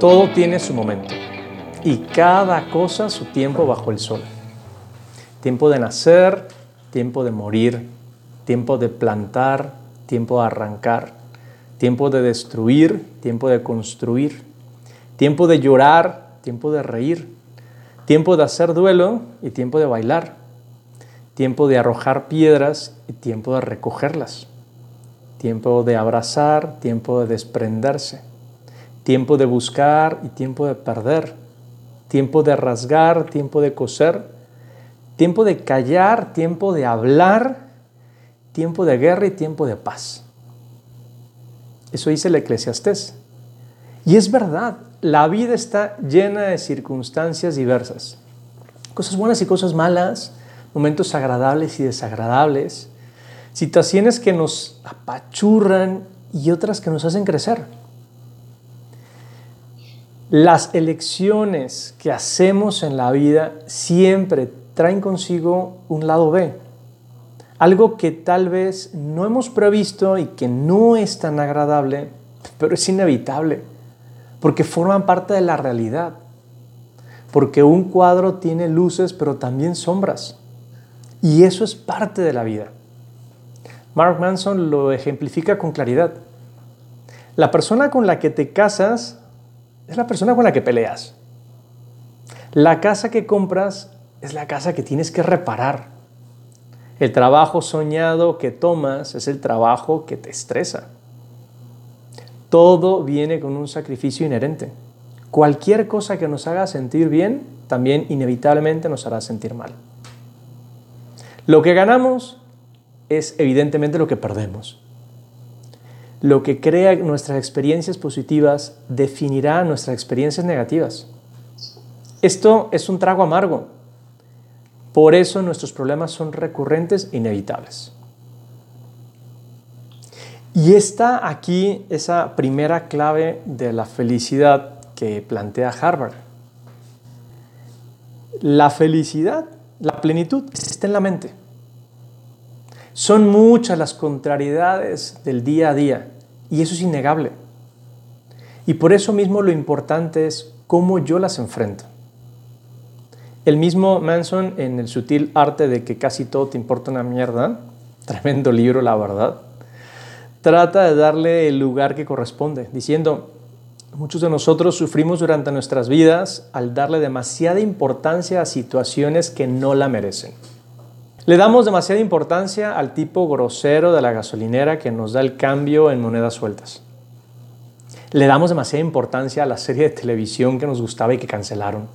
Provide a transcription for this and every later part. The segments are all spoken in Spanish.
Todo tiene su momento y cada cosa su tiempo bajo el sol. Tiempo de nacer, tiempo de morir, tiempo de plantar, tiempo de arrancar, tiempo de destruir, tiempo de construir, tiempo de llorar, tiempo de reír, tiempo de hacer duelo y tiempo de bailar, tiempo de arrojar piedras y tiempo de recogerlas, tiempo de abrazar, tiempo de desprenderse, tiempo de buscar y tiempo de perder, tiempo de rasgar, tiempo de coser, tiempo de callar, tiempo de hablar, tiempo de guerra y tiempo de paz. Eso dice el eclesiastés. Y es verdad, la vida está llena de circunstancias diversas. Cosas buenas y cosas malas, momentos agradables y desagradables, situaciones que nos apachurran y otras que nos hacen crecer. Las elecciones que hacemos en la vida siempre traen consigo un lado B, algo que tal vez no hemos previsto y que no es tan agradable, pero es inevitable, porque forman parte de la realidad, porque un cuadro tiene luces pero también sombras. Y eso es parte de la vida. Mark Manson lo ejemplifica con claridad. La persona con la que te casas es la persona con la que peleas. La casa que compras es la casa que tienes que reparar. El trabajo soñado que tomas es el trabajo que te estresa. Todo viene con un sacrificio inherente. Cualquier cosa que nos haga sentir bien, también inevitablemente nos hará sentir mal. Lo que ganamos es evidentemente lo que perdemos. Lo que crea nuestras experiencias positivas definirá nuestras experiencias negativas. Esto es un trago amargo. Por eso nuestros problemas son recurrentes e inevitables. Y está aquí esa primera clave de la felicidad que plantea Harvard. La felicidad la plenitud está en la mente. Son muchas las contrariedades del día a día y eso es innegable. Y por eso mismo lo importante es cómo yo las enfrento. El mismo Manson en el sutil arte de que casi todo te importa una mierda, tremendo libro la verdad, trata de darle el lugar que corresponde, diciendo, Muchos de nosotros sufrimos durante nuestras vidas al darle demasiada importancia a situaciones que no la merecen. Le damos demasiada importancia al tipo grosero de la gasolinera que nos da el cambio en monedas sueltas. Le damos demasiada importancia a la serie de televisión que nos gustaba y que cancelaron.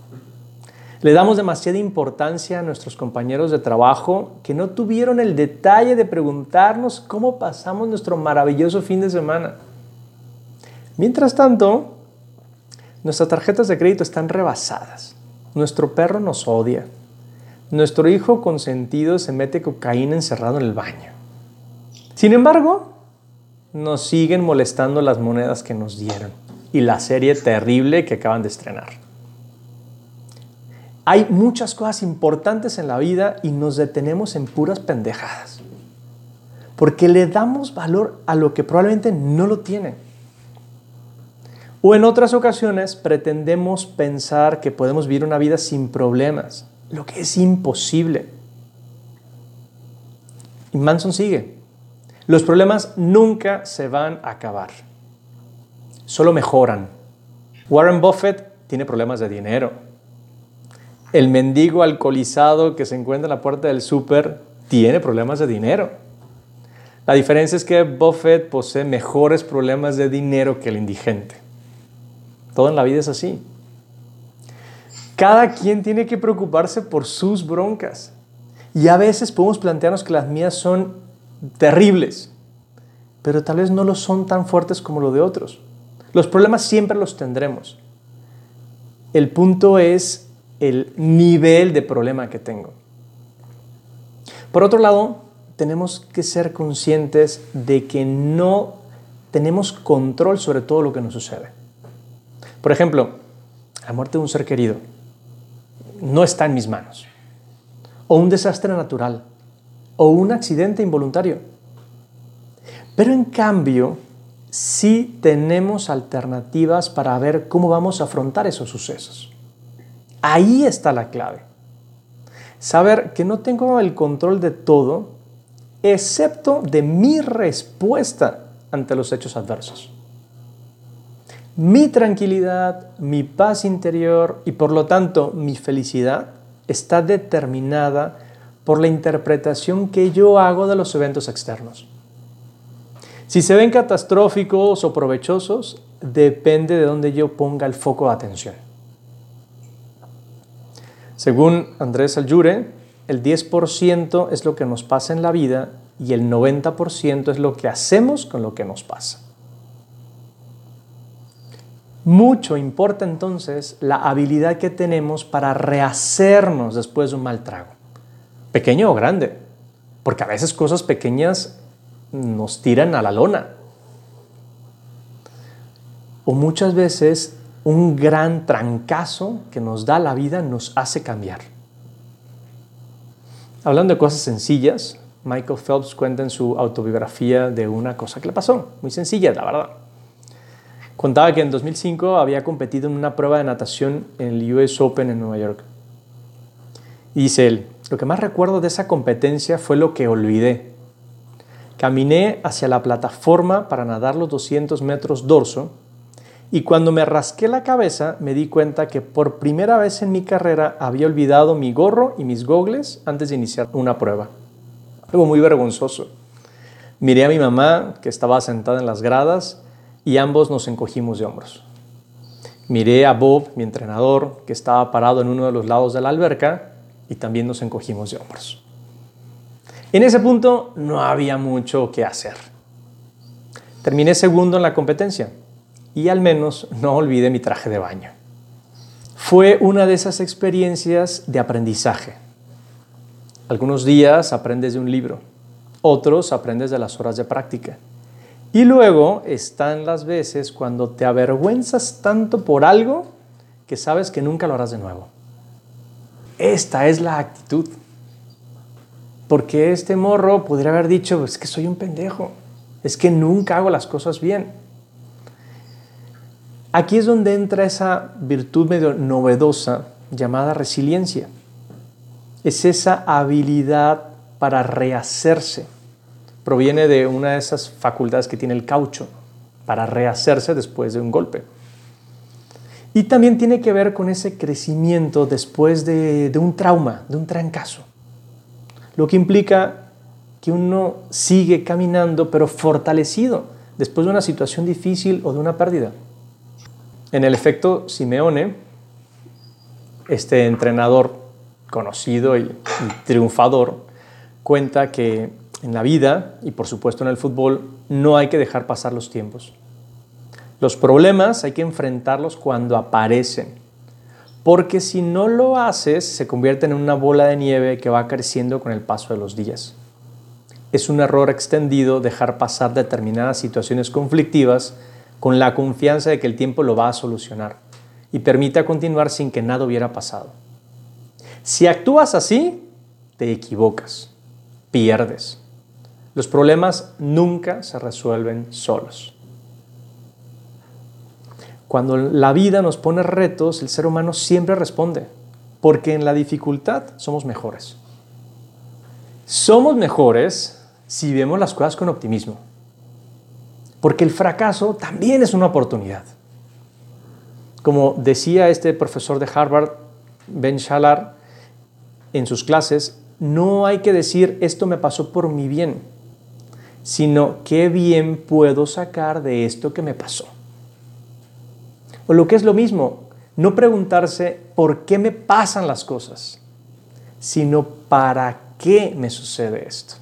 Le damos demasiada importancia a nuestros compañeros de trabajo que no tuvieron el detalle de preguntarnos cómo pasamos nuestro maravilloso fin de semana. Mientras tanto, Nuestras tarjetas de crédito están rebasadas. Nuestro perro nos odia. Nuestro hijo consentido se mete cocaína encerrado en el baño. Sin embargo, nos siguen molestando las monedas que nos dieron y la serie terrible que acaban de estrenar. Hay muchas cosas importantes en la vida y nos detenemos en puras pendejadas. Porque le damos valor a lo que probablemente no lo tiene. O en otras ocasiones pretendemos pensar que podemos vivir una vida sin problemas, lo que es imposible. Y Manson sigue. Los problemas nunca se van a acabar, solo mejoran. Warren Buffett tiene problemas de dinero. El mendigo alcoholizado que se encuentra en la puerta del súper tiene problemas de dinero. La diferencia es que Buffett posee mejores problemas de dinero que el indigente. Todo en la vida es así. Cada quien tiene que preocuparse por sus broncas. Y a veces podemos plantearnos que las mías son terribles, pero tal vez no lo son tan fuertes como lo de otros. Los problemas siempre los tendremos. El punto es el nivel de problema que tengo. Por otro lado, tenemos que ser conscientes de que no tenemos control sobre todo lo que nos sucede. Por ejemplo, la muerte de un ser querido no está en mis manos. O un desastre natural. O un accidente involuntario. Pero en cambio, sí tenemos alternativas para ver cómo vamos a afrontar esos sucesos. Ahí está la clave. Saber que no tengo el control de todo, excepto de mi respuesta ante los hechos adversos. Mi tranquilidad, mi paz interior y por lo tanto mi felicidad está determinada por la interpretación que yo hago de los eventos externos. Si se ven catastróficos o provechosos, depende de dónde yo ponga el foco de atención. Según Andrés Aljure, el 10% es lo que nos pasa en la vida y el 90% es lo que hacemos con lo que nos pasa. Mucho importa entonces la habilidad que tenemos para rehacernos después de un mal trago, pequeño o grande, porque a veces cosas pequeñas nos tiran a la lona. O muchas veces un gran trancazo que nos da la vida nos hace cambiar. Hablando de cosas sencillas, Michael Phelps cuenta en su autobiografía de una cosa que le pasó, muy sencilla, la verdad. Contaba que en 2005 había competido en una prueba de natación en el US Open en Nueva York. Y dice él, lo que más recuerdo de esa competencia fue lo que olvidé. Caminé hacia la plataforma para nadar los 200 metros dorso y cuando me rasqué la cabeza me di cuenta que por primera vez en mi carrera había olvidado mi gorro y mis gogles antes de iniciar una prueba. Algo muy vergonzoso. Miré a mi mamá que estaba sentada en las gradas y ambos nos encogimos de hombros. Miré a Bob, mi entrenador, que estaba parado en uno de los lados de la alberca y también nos encogimos de hombros. En ese punto no había mucho que hacer. Terminé segundo en la competencia y al menos no olvidé mi traje de baño. Fue una de esas experiencias de aprendizaje. Algunos días aprendes de un libro, otros aprendes de las horas de práctica. Y luego están las veces cuando te avergüenzas tanto por algo que sabes que nunca lo harás de nuevo. Esta es la actitud. Porque este morro podría haber dicho, es que soy un pendejo, es que nunca hago las cosas bien. Aquí es donde entra esa virtud medio novedosa llamada resiliencia. Es esa habilidad para rehacerse proviene de una de esas facultades que tiene el caucho para rehacerse después de un golpe. Y también tiene que ver con ese crecimiento después de, un trauma, de un trancazo. Lo que implica que uno sigue caminando pero fortalecido después de una situación difícil o de una pérdida. En el efecto Simeone, este entrenador conocido y triunfador, cuenta que en la vida y por supuesto en el fútbol no hay que dejar pasar los tiempos. Los problemas hay que enfrentarlos cuando aparecen, porque si no lo haces se convierten en una bola de nieve que va creciendo con el paso de los días. Es un error extendido dejar pasar determinadas situaciones conflictivas con la confianza de que el tiempo lo va a solucionar y permita continuar sin que nada hubiera pasado. Si actúas así, te equivocas, pierdes. Los problemas nunca se resuelven solos. Cuando la vida nos pone retos, el ser humano siempre responde, porque en la dificultad somos mejores. Somos mejores si vemos las cosas con optimismo, porque el fracaso también es una oportunidad. Como decía este profesor de Harvard, Ben Shalar, en sus clases, no hay que decir esto me pasó por mi bien, sino qué bien puedo sacar de esto que me pasó. O lo que es lo mismo, no preguntarse por qué me pasan las cosas, sino para qué me sucede esto.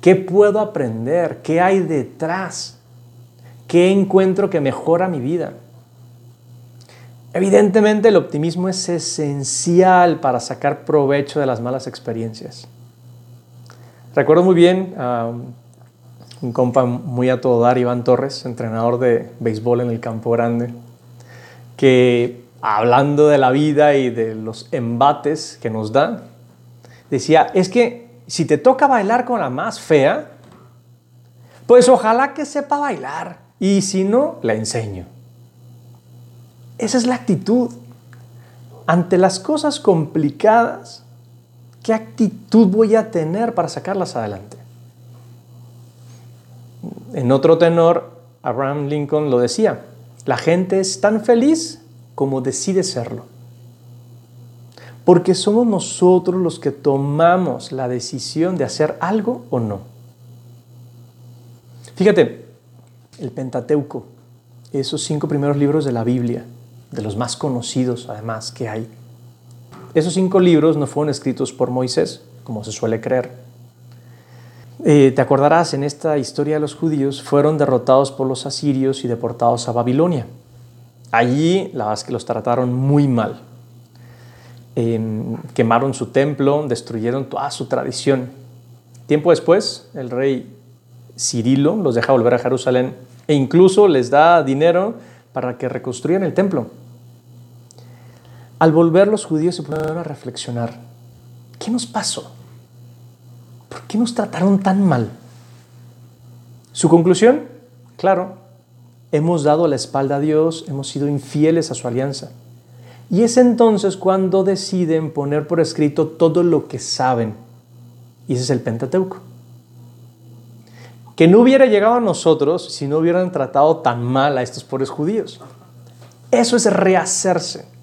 ¿Qué puedo aprender? ¿Qué hay detrás? ¿Qué encuentro que mejora mi vida? Evidentemente el optimismo es esencial para sacar provecho de las malas experiencias. Recuerdo muy bien a un compa muy a todo dar, Iván Torres, entrenador de béisbol en el Campo Grande, que hablando de la vida y de los embates que nos da, decía, es que si te toca bailar con la más fea, Pues ojalá que sepa bailar. Y si no, la enseño. Esa es la actitud. Ante las cosas complicadas, ¿qué actitud voy a tener para sacarlas adelante? En otro tenor, Abraham Lincoln lo decía, la gente es tan feliz como decide serlo. Porque somos nosotros los que tomamos la decisión de hacer algo o no. Fíjate, el Pentateuco, esos cinco primeros libros de la Biblia, de los más conocidos además que hay. Esos cinco libros no fueron escritos por Moisés, como se suele creer. Eh, te acordarás, en esta historia de los judíos fueron derrotados por los asirios y deportados a Babilonia. Allí, la verdad es que los trataron muy mal. Em, quemaron su templo, destruyeron toda su tradición. Tiempo después, el rey Cirilo los deja volver a Jerusalén e incluso les da dinero para que reconstruyan el templo. Al volver los judíos se pusieron a reflexionar, ¿qué nos pasó? ¿Por qué nos trataron tan mal? Su conclusión, claro, hemos dado la espalda a Dios, hemos sido infieles a su alianza. Y es entonces cuando deciden poner por escrito todo lo que saben. Y ese es el Pentateuco. Que no hubiera llegado a nosotros si no hubieran tratado tan mal a estos pobres judíos. Eso es rehacerse.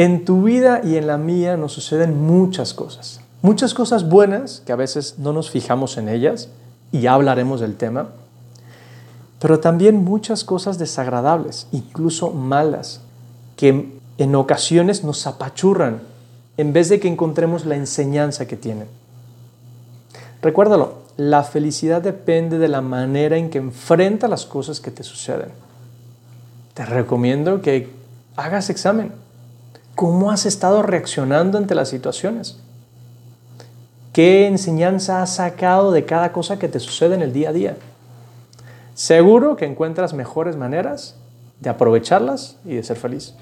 En tu vida y en la mía nos suceden muchas cosas. Muchas cosas buenas que a veces no nos fijamos en ellas y hablaremos del tema. Pero también muchas cosas desagradables, incluso malas, que en ocasiones nos apachurran en vez de que encontremos la enseñanza que tienen. Recuérdalo, la felicidad depende de la manera en que enfrenta las cosas que te suceden. Te recomiendo que hagas examen. ¿Cómo has estado reaccionando ante las situaciones? ¿Qué enseñanza has sacado de cada cosa que te sucede en el día a día? Seguro que encuentras mejores maneras de aprovecharlas y de ser feliz.